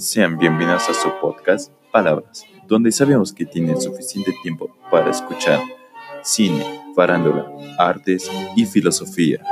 Sean bienvenidos a su podcast Palabras, donde sabemos que tienen suficiente tiempo para escuchar cine, farándula, artes y filosofía.